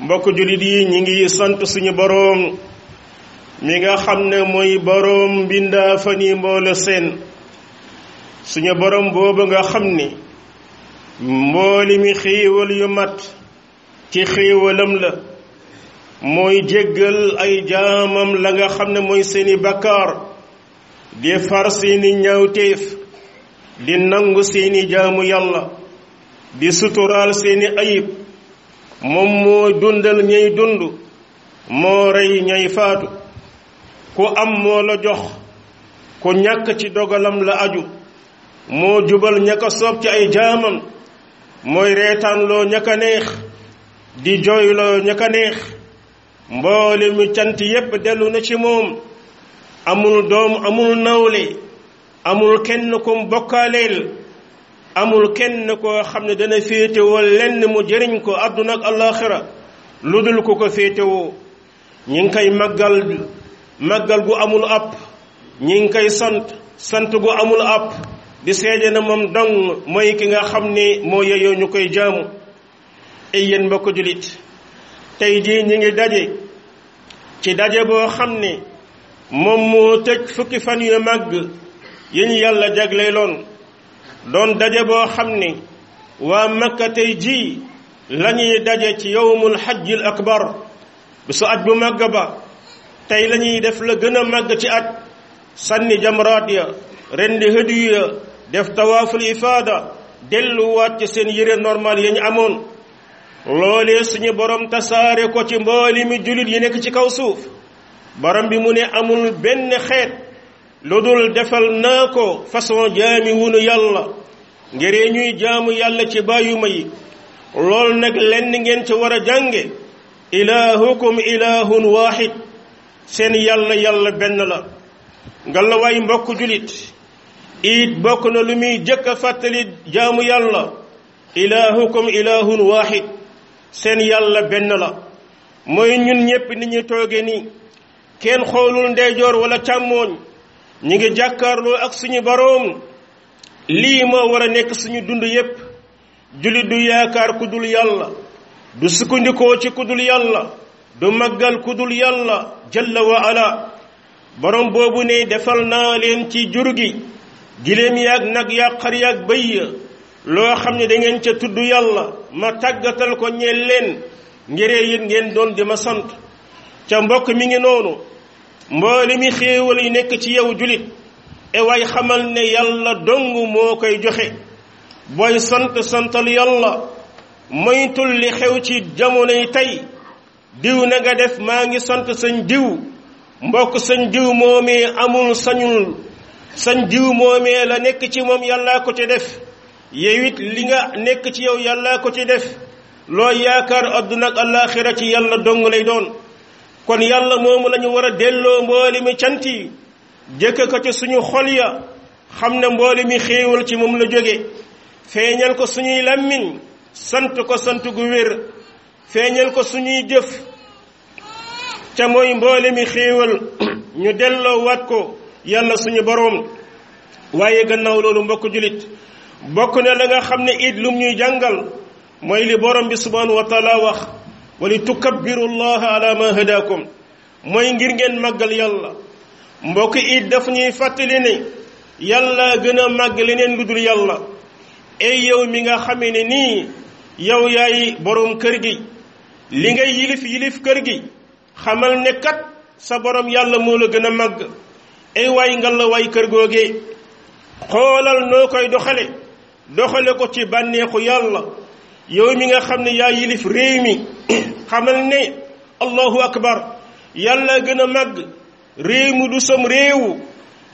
mbokk jullit yi ñi ngi sant suñu boroom mi nga xam ne mooy boroom mbindaa fan yi mboole seen suñu boroom boobu nga xam ni mbooli mi xéewal yu mat ci xéewalam la mooy jéggal ay jaamam la nga xam ne mooy seeni bakkaar di far seeni ñaawteef di nangu seeni jaamu yàlla di suturaal seeni ayib moom moo dundal ñay dund moo rey ñay faatu ku am moo la jox ku ñàkk ci dogalam la aju moo jubal ña ko soob ci ay jaamam mooy reetaanloo ña ko neex di jooyloo ña ko neex mboole mu cant yépp dellu na ci moom amul doom amul nawle amul kenn kum bokkaaleel amul kenn koo xam ne dana féetewoo lenn mu jëriñ ko àdduna ak alaxira lu dul ko ko féetewoo ñi ngi koy màggal màggal gu amul app ñi ngi koy sant sant gu amul app di seede na moom dong mooy ki nga xam ne moo yeyoo ñu koy jaamu ay yéen mbokk julit tey jii ñi ngi daje ci daje boo xam ne moom moo tëj fukki fan yu màgg yi ñu yàlla jagleeloon doon daje boo xam ne waa makka tey jii la ñuy daje ci yowmul xajjil akbar bisu aj bu màgg ba tey la ñuy def la gën a màgg ci at sànni jamraat ya rendi hëdiyu ya def tawaaful ifaada delluwaat ci seen yére normal ya ñu amoon loolee suñu borom tasaare ko ci mbooli mi jullit yi nekk ci kaw suuf borom bi mu ne amul benn xeet lu dul defal naa ko façon jaami wunu yàlla ngiree ñuy jaamu yàlla ci bàyyuma yi lool nag lenn ngeen ci war a jànge ilaahukum ilaahun waahid seen yàlla yàlla benn la nga la waay mbokk julit it bokk na lu muy jëkk a fàttali jaamu yàlla ilaahukum ilaahun waahid seen yàlla benn la mooy ñun ñépp ni ñu tooge nii kenn xoolul ndeyjoor wala càmmooñ ñu ngi jàkkaarloo ak suñu boroom lii moo war a nekk suñu dund yépp jullit du yaakaar ku dul yàlla du sukkandikoo ci ku dul yàlla du màggal ku dul yàlla jalla wa ala borom boobu ne defal naa leen ci jur gi giléem yaag nag yaag xar yaag bëy ya loo xam ne da ngeen ca tudd yàlla ma tàggatal ko ñeel leen ngiree yit ngeen doon di ma sant ca mbokk mi ngi noonu mboole mi xéewal yi nekk ci yow julit e waay xamal ne yàlla dong moo koy joxe booy sant santal yàlla moytul li xew ci jamonoy tey diw na nga def maa ngi sant sañ diw mbokk sañ diw moomee amul sañul sañ diw moomee la nekk ci moom yàllaa ko ci def yow it li nga nekk ci yow yàllaa ko ci def loo yaakaar adduna ak àllaaxira ci yàlla dong lay doon kon yàlla moomu lañu war a delloo mboolemi cant yi jëkk ko ci suñu xol ya xam ne mboole mi xéewal ci moom la jóge feeñal ko suñuy làmmiñ sant ko sant gu wér feeñal ko suñuy jëf ca mooy mboole mi xéewal ñu delloo waat ko yàlla suñu boroom waaye gannaaw loolu mbokk julit bokk ne la nga xam ne it lum ñuy jàngal mooy li borom bi subhanahu wa taala wax wali tukabbiru llaha ala ma hadakum mooy ngir ngeen màggal yàlla mbokk yi daf ñuy fàttali ne yàlla gën a màgg leneen lu dul yàlla ey yow mi nga xamee ne nii yow yaay boroom kër gi li ngay yilif yilif kër gi xamal ne kat sa boroom yàlla moo la gën a màgg ey waay ngal la waay kër googee xoolal noo koy doxale doxale ko ci bànneexu yàlla yow mi nga xam ne yaa yilif réew mi xamal ne allahu akbar yàlla gën a màgg réew mi du sam réew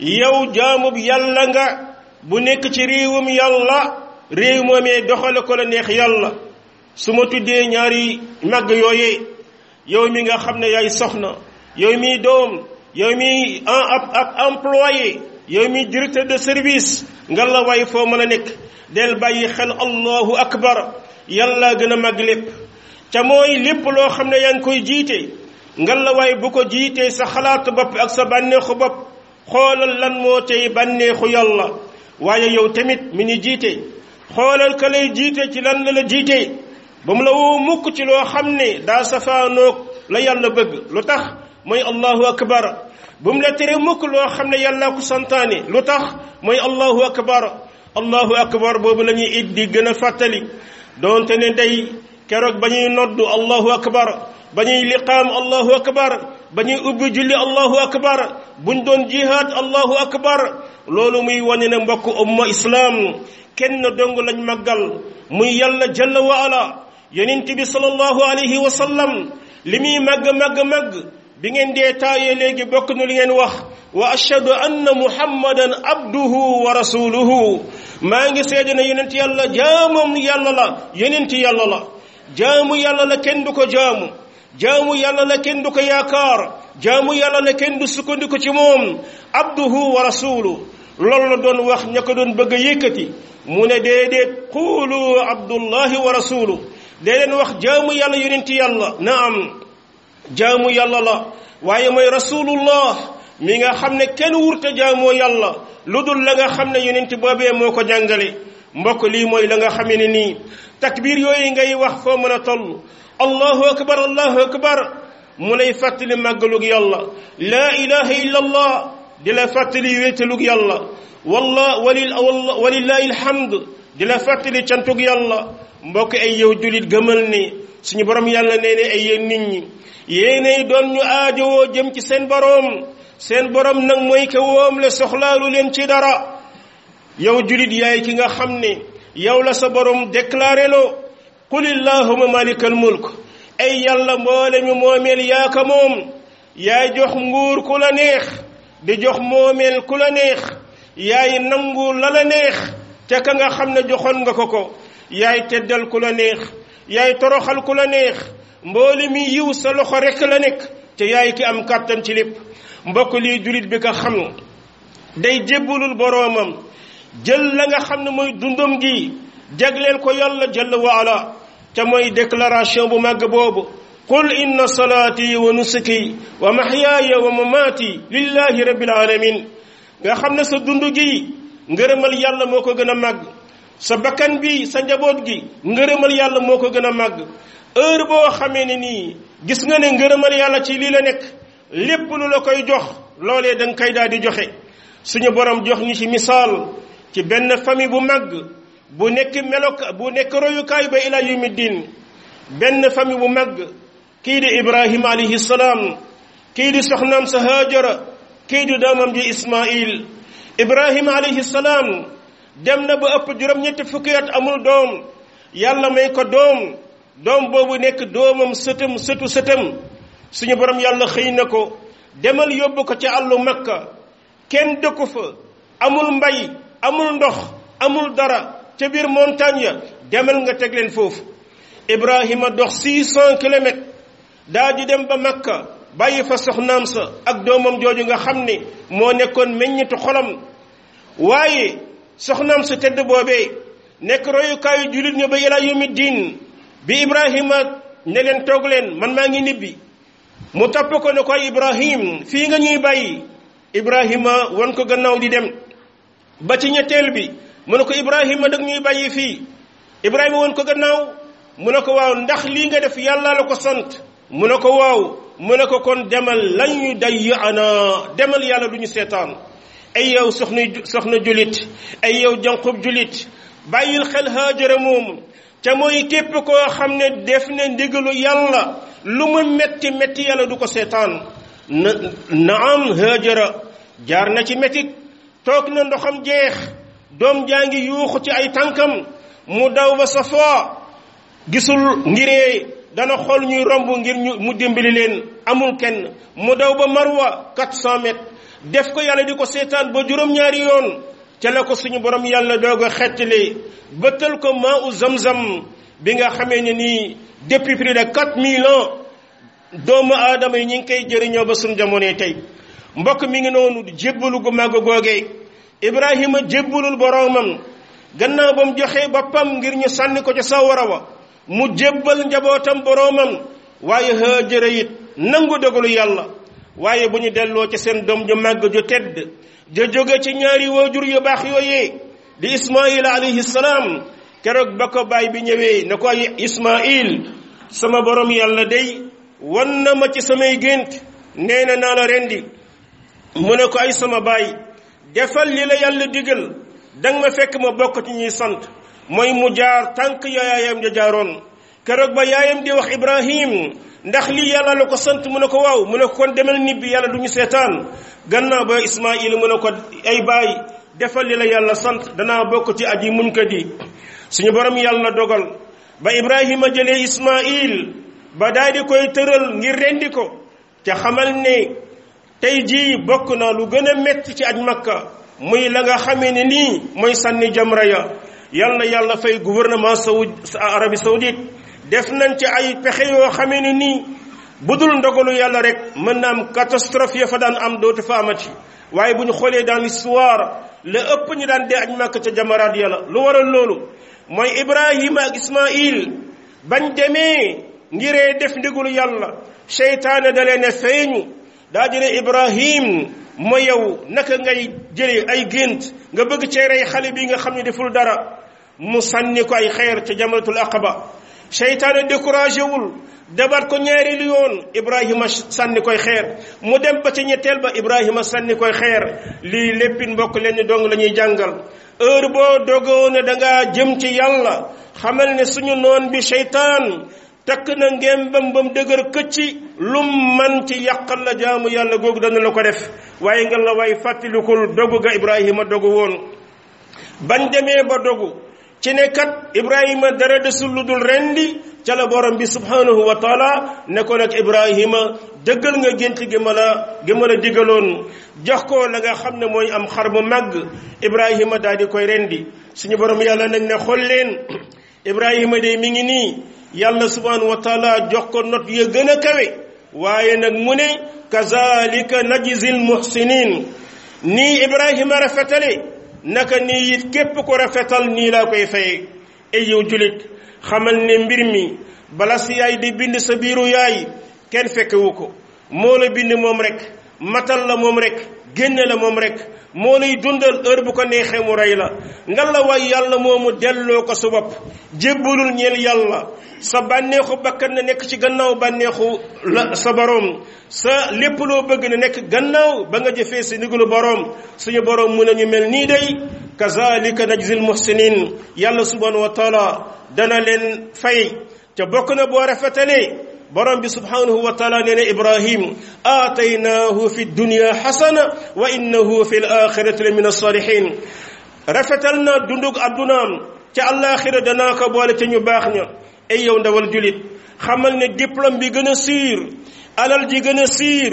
yow jaamub yàlla nga bu nekk ci réewum yàlla réew moomee doxale ko la neex yàlla su ma tuddee ñaari màgg yooyee yow mi nga xam ne yaay soxna yow mi doom yow mi en ab ab employé yow mi directeur de service nga la waay foo mën a nekk del bàyyi xel allahu akbar yàlla gën a màgg lépp ca mooy lépp loo xam ne yaa ngi koy jiite nga la waay bu ko jiitee sa xalaatu bopp ak sa bànneexu bopp xoolal lan moo tey bànneexu yàlla waaye yow tamit mi ñu jiite xoolal ka lay jiite ci lan la la jiite ba mu la woo mukk ci loo xam ne daa safaanoog la yàlla bëgg lu tax mooy allahu akbar bu mu la tere mukk loo xam ne yàlla ko santaane lu tax mooy allahu akbar allahu akbar boobu la ñuy it di gën a fàttali doonte ne day keroog ba ñuy noddu allahu akbar ba ñuy liqaam allahu akbar ba ñuy ubbi julli allahu akbar buñ doon jihaad allahu akbar loolu muy wane ne mbokk umma islaam kenn dong lañ màggal muy yàlla jalla wa ala yonent bi sallallahu alayhi wa sallam li muy màgg màgg màgg bi ngeen dee taayee léegi bokk nu li ngeen wax wa ashhadu anna muhammadan abduhu wa rasuluhu maa ngi seede ne yonent yàlla jaamam yàlla la yonent yàlla la jaamu yàlla la kenn du ko jaamu jaamu yàlla la kenn du ko yaakaar jaamu yàlla la kenn du sukkandiku ci moom abduhu wa rasulu loolu la doon wax ña ko doon bëgg a yëkkati mu ne déedéet quulu abdullahi wa rasulu dee leen wax jaamu yàlla yonent yàlla naam jaamu yàlla la waaye mooy rasulullah mi nga xam ne kenn wurta jaamoo yàlla lu dul la nga xam ne yonent boobee moo ko jàngale mbokk lii mooy la nga xamee ne nii takbir yooyu ngay wax foo mën a toll allahu akbar allahu akbar mu lay fàttali màggalug yàlla laa ilaha illa allah di la fàttali wéetalug yàlla walla walil walillahi alhamd di la fàttali cantug yàlla mbokk ay yow julit gëmal ni suñu borom yàlla nee ne ay yéen nit ñi yéenay doon ñu aajowoo jëm ci seen borom seen borom nag mooy ka woom le soxlaalu leen ci dara yow julit yaay ki nga xam ne yow la sa borom déclaré loo qul illahuma malikal mulk ay yàlla mboole mi moomeel yaa ka moom yaay jox nguur ku la neex di jox moomeel ku la neex yaay nangu la la neex ca ka nga xam ne joxoon nga ko ko yaay teddal ku la neex yaay toroxal ku la neex mboole mi yiw sa loxo rekk la nekk te yaay ki am kàttan ci lépp mbokk lii jullit bi ko xam day jébbalul boroomam jël la nga xam ne mooy dundam gi jagleel ko yàlla jalla wa ala ca mooy déclaration bu màgg boobu qul inna salaati wa nusuki wa mahyaaya wa mamaati lillahi rabbil alamin nga xam ne sa dund gi ngërëmal yàlla moo ko gën a màgg sa bakkan bi sa njaboot gi ngërëmal yàlla moo ko gën a màgg heure boo xamee ne nii gis nga ne ngërëmal yàlla ci lii la nekk lépp lu la koy jox loolee da nga koy daal di joxe suñu borom jox ñu ci misaal ci benn famille bu màgg bu nekk meloka bu nekk royukaay ba ila yawmi diin benn famille bu mag kii di ibrahima alayhi salaam kii di soxnaam sa haajara kii di doomam ji ismail ibrahima alayhi salaam dem na ba ëpp juróom-ñetti fukki at amul doom yàlla may ko doom doom boobu nekk doomam sëtam sëtu sëtam suñu borom yàlla xëy na ko demal yóbbu ko ca àllu makka kenn dëkku fa amul mbay amul ndox amul dara ca biir montagne ya demal nga teg leen foofu ibrahima dox six cent kilomètres daa di dem ba makka bàyyi fa soxnaam sa ak doomam jooju nga xam ne moo nekkoon meññitu xolam waaye soxnaam sa tedd boobee nekk royukaayu jullit ñu ba ilaa yawmi diin bi ibrahima ne leen toog leen man maa ngi nibbi mu topp ko ne ko ibrahim fii nga ñuy bàyyi ibrahima wan ko gannaaw di dem ba ci ñetteel bi mu ne ko ibrahima dag ñuy bàyyi fii ibrahima wan ko gannaaw mu ne ko waaw ndax lii nga def yàlla la ko sant mu ne ko waaw mu ne ko kon demal lan ñu day ana demal yàlla du ñu seetaan ay yow soxna soxna julit ay yow janqub julit bàyyil xel haajara moom te mooy képp koo xam ne def na ndigalu yàlla lu mu metti metti yàlla du ko seetaan na na am hëjëra jaar na ci mettit toog na ndoxam jeex doom jaa ngi yuuxu ci ay tànkam mu daw ba safaa gisul ngiree dana xool ñuy romb ngir ñu mu dimbali leen amul kenn mu daw ba marwa 400 mètres def ko yàlla di ko seetaan ba juróom-ñaari yoon ca la ko suñu borom yàlla doog a xettali bëttal ko maa u zam-zam bi nga xamee ne nii depuis plus de quatre mille ans doomu aadama yi ñu ngi koy jëriñoo ba suñu jamonoy tey mbokk mi ngi noonu jébbalu gu màgg googee Ibrahima jébbalul boromam gannaaw ba mu joxee boppam ngir ñu sànni ko ca sawara wa mu jébbal njabootam boromam waaye Haajara it nangu dogalu yàlla waaye bu ñu delloo ci seen doom ju màgg ju tedd ja jóge ci ñaari waajur yu baax yooyee di ismail alayhi salaam keroog ba ko baay bi ñëwee ne ko ay ismail sama borom yàlla day wan na ma ci samay gént nee na naa la rendi mu ne ko ay sama baay defal li la yàlla digal danga ma fekk ma bokk ci ñuy sant mooy mu jaar tànk yaayam ja jaaroon keroog ba yaayam di wax ibrahim ndax lii yàlla la ko sant mu ne ko waaw mu ne ko kon demal nibbi yàlla du ñu seetaan gannaaw ba ismail mu ne ko ay baay defal li la yàlla sant danaa bokk ci aji muñ ko di suñu borom yàlla dogal ba ibrahima jëlee ismail ba daal di koy tëral ngir rendi ko te xamal ne tey jii bokk na lu gën a métti ci aj makka muy la nga xamee ne nii mooy sànni jamra ya yal na yàlla fay gouvernement saoud arabie saoudite def nañ ci ay pexe yoo xamee ne nii bu dul ndogalu yàlla rek mën na am catastrophe ya fa daan am dootu fa amati waaye bu ñu xoolee dans l'histoire la ëpp ñu daan dee aj màkk ca jamaraat yàlla lu waral loolu mooy ibrahima ak ismail bañ demee ngiree def ndigul yàlla seytaane da leen a feeñu daa di ne ibrahim ma yow naka ngay jëlee ay gént nga bëgg cee rey xale bi nga xam ne deful dara mu sànni ko ay xeer ca jamratul aqaba seytaane découragé wul dabat ko ñaari lu yoon ibrahima sànni koy xeer mu dem ba ca ñetteel ba ibrahima sànni koy xeer lii léppin mbokk leen ni dong la ñuy jàngal heure boo dogoo ne dangaa jëm ci yàlla xamal ne suñu noon bi seytaan takk na ngeen bam bam dëgër këcci lum man ci yàqal la jaamu yàlla googu dana la ko def waaye nga la waay fàttalikul dogu ga ibrahima dogu woon bañ demee ba dogu ci ne kat ibrahima dara desul lu dul rendi ca la borom bi subhanahu wa taala ne ko nag ibrahima dëggal nga gént gi ma la gi ma la digaloon jox ko la nga xam ne mooy am xar mu màgg ibrahima daal di koy rendi suñu borom yàlla nañ ne xool leen ibrahima de mi ngi nii yàlla subhanahu wa taala jox ko not ya gën a kawe waaye nag mu ne kazalika najzil muhsinin nii ibrahima rafetale naka nii it képp ko rafetal nii laa koy fay ay yow julit xamal ne mbir mi bala si yaay di bind sa biiru yaay kenn fekkewu ko moo la bind moom rek matal la moom rek génne la moom rek moo lay dundal heure bu ko neexee mu rey la ngal la waay yàlla moomu delloo ko su bopp jébbalul ñeel yàlla sa bànneexu bakkan na nekk ci gannaaw bànneexu la sa boroom sa lépp loo bëgg na nekk gannaaw ba nga jëfee si ndigalu boroom suñu boroom mun nañu mel nii day kazalika najzil muhsinin yàlla subhanahu wa taala dana leen fay te bokk na boo rafetalee borom bi subhanahu wa taala nee na ibrahim aataynaahu fi dunya xasana wa innahu fi l axirati la min alsalihin rafetal na dundug addunaam ca àllaaxira danaa ko boole ca ñu baax ña ay yow ndawal julit xamal ne diplôme bi gën a siir alal ji gën a siir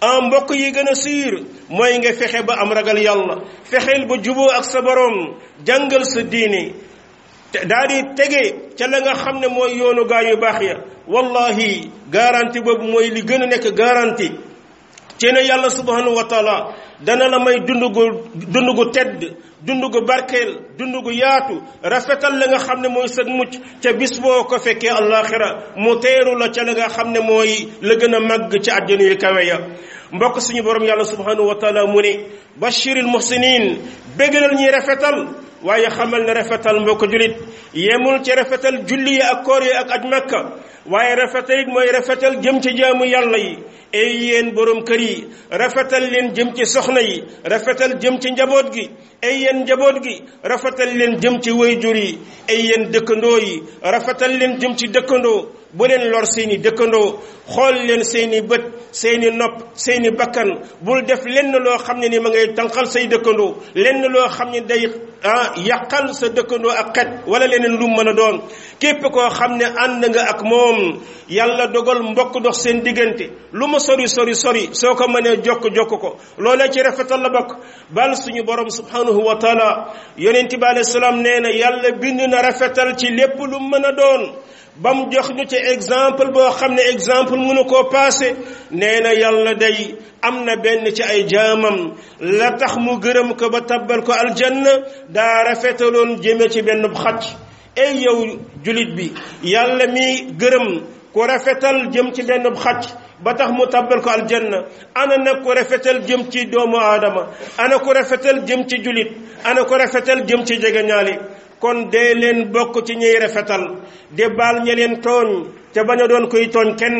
en mbokk yi gën a siir mooy nga fexe ba am ragal yàlla fexeel ba juboo ak sa borom jàngal sa diine te daal di tege ca la nga xam ne mooy yoonu gaa yu baax ya wallahi garanti boobu mooy li gën a nekk garanti ci ne yàlla subhanahu wa taala dana la may dund gu dund gu tedd dund gu barkeel dund gu yaatu rafetal la nga xam ne mooy sag mucc ca bis boo ko fekkee àllaaxira mu teeru la ca la nga xam ne mooy la gën a màgg ci àjjana yu kawe ya mbokk suñu borom yàlla subhanahu wa taala mu ne bashiril muhsinin bégalal ñuy rafetal waaye xamal ne rafetal mbokk julit yemul ci rafetal julli yi ak koor yi ak aj makka waaye rafetal it mooy rafetal jëm ci jaamu yàlla yi ay yéen borom kër yi rafetal leen jëm ci soxna yi rafetal jëm ci njaboot gi ay yéen njaboot gi rafetal leen jëm ci wayjur yi ay yéen dëkkandoo yi rafetal leen jëm ci dëkkandoo bu leen lor seeni dëkkandoo xool leen seeni bët seeni nopp seeni bakkan bul def lenn loo xam ne ni ma ngay tànqal say dëkkandoo lenn loo xam ne day ah yàqal sa dëkkandoo ak xet wala leneen lu mën a doon képp koo xam ne ànd nga ak moom yàlla dogal mbokk dox seen diggante lu ma sori sori sori soo ko mënee jokk jokk ko loolee ci rafetal la bokk bal suñu borom subhanahu wa taala yonent bi alayhi salaam nee na yàlla bind na rafetal ci lépp lu mën a doon ba mu jox ñu ci exemple boo xam ne exemple mënu koo passé nee na yàlla day am na benn ci ay jaamam la tax mu gërëm ko ba tabbal ko aljanna daa rafetaloon jëme ci benn xaj ey yow julit bi yàlla mi gërëm ku rafetal jëm ci benn xaj ba tax mu tabbal ko aljanna ana nag ku rafetal jëm ci doomu aadama ana ku rafetal jëm ci julit ana ku rafetal jëm ci jegeñaale kon dee leen bokk ci ñuy rafetal de baal ña leen tooñ te bañ a doon koy tooñ kenn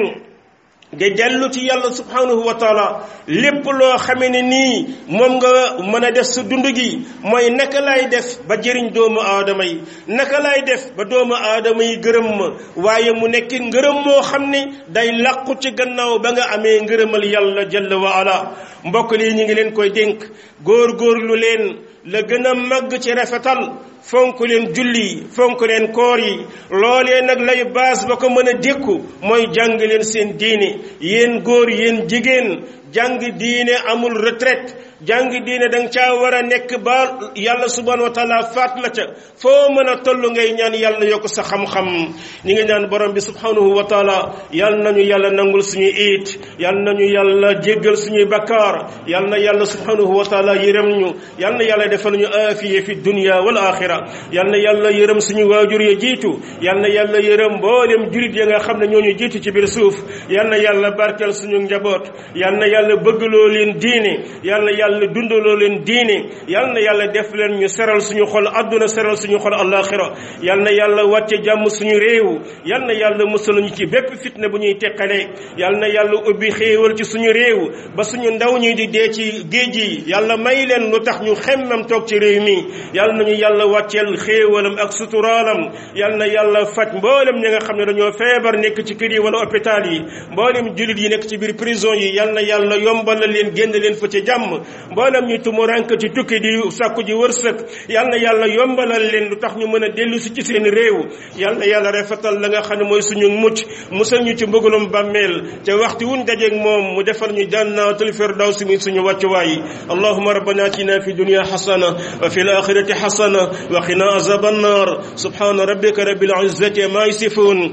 de dellu ci yàlla subhanahu wa taala lépp loo xamee ne nii moom nga mën a def su dund gi mooy naka laay def ba jëriñ doomu aadama yi naka laay def ba doomu aadama yi gërëm ma waaye mu nekk ngërëm moo xam ne day làqu ci gannaaw ba nga amee ngërëmal yàlla jalla wa ala mbokk lii ñu ngi leen koy dénk góor-góorlu leen la gën a màgg ci rafetal fonk leen julli fonk leen koor yi loolee nag lay baas ba ko mën a dékku mooy jàng leen seen diine yéen góor yéen jigéen jàng diine amul retraite jàng diine da nga caa war a nekk ba yàlla subhanahu wa taala faat la ca foo mën a toll ngay ñaan yàlla yokk sa xam-xam ñi nga ñaan borom bi subhanahu wa taala yal nañu yàlla nangul suñu iit yal nañu yàlla jéggal suñuy bakkaar yal na yàlla subhanahu wa taala yërëm ñu yal na yàlla defal ñu aafiya fi dunya wal axira yal na yàlla yërëm suñu waajur ya jiitu yal na yàlla yërëm mboolem julit ya nga xam ne ñoo ñu jiitu ci biir suuf yal na yàlla barkeel suñu njaboot yal na yàlla bëggloo leen diine yal na yàlla dundaloo leen diine yal na yàlla def leen ñu seral suñu xol àdduna seral suñu xol àllaaxira yal na yàlla wàcce jàmm suñu réew yal na yàlla musal ñu ci bépp fitna bu ñuy teqale yal na yàlla ubbi xéewal ci suñu réew ba suñu ndaw ñi di dee ci géej gi yàlla may leen lu tax ñu xemmam toog ci réew mi yal nañu yàlla wàcceel xéewalam ak suturaalam yal na yàlla faj mboolem ñi nga xam ne dañoo feebar nekk ci kër yi wala hôpital yi mboolem jullit yi nekk ci biir prison yi yal na yàlla yombal na leen génn leen fa ci jàmm mboolem ñu tumurank ci tukki di sàkku ji wërsëg yal na yàlla yombalal leen lu tax ñu mën a dellu si ci seen réew yal na yàlla rafetal la nga xam ne mooy suñu mucc musal ñu ci mbëggalum bàmmeel te waxtu wuñ dajeeg moom mu defal ñu jannatul firdawsi mi suñu wàccuwaay allahuma rabbana atina fi dunya xasana wa fi alaxirati xasana wa qina azaba annar subhana rabbika rabbil izzati ma yasifun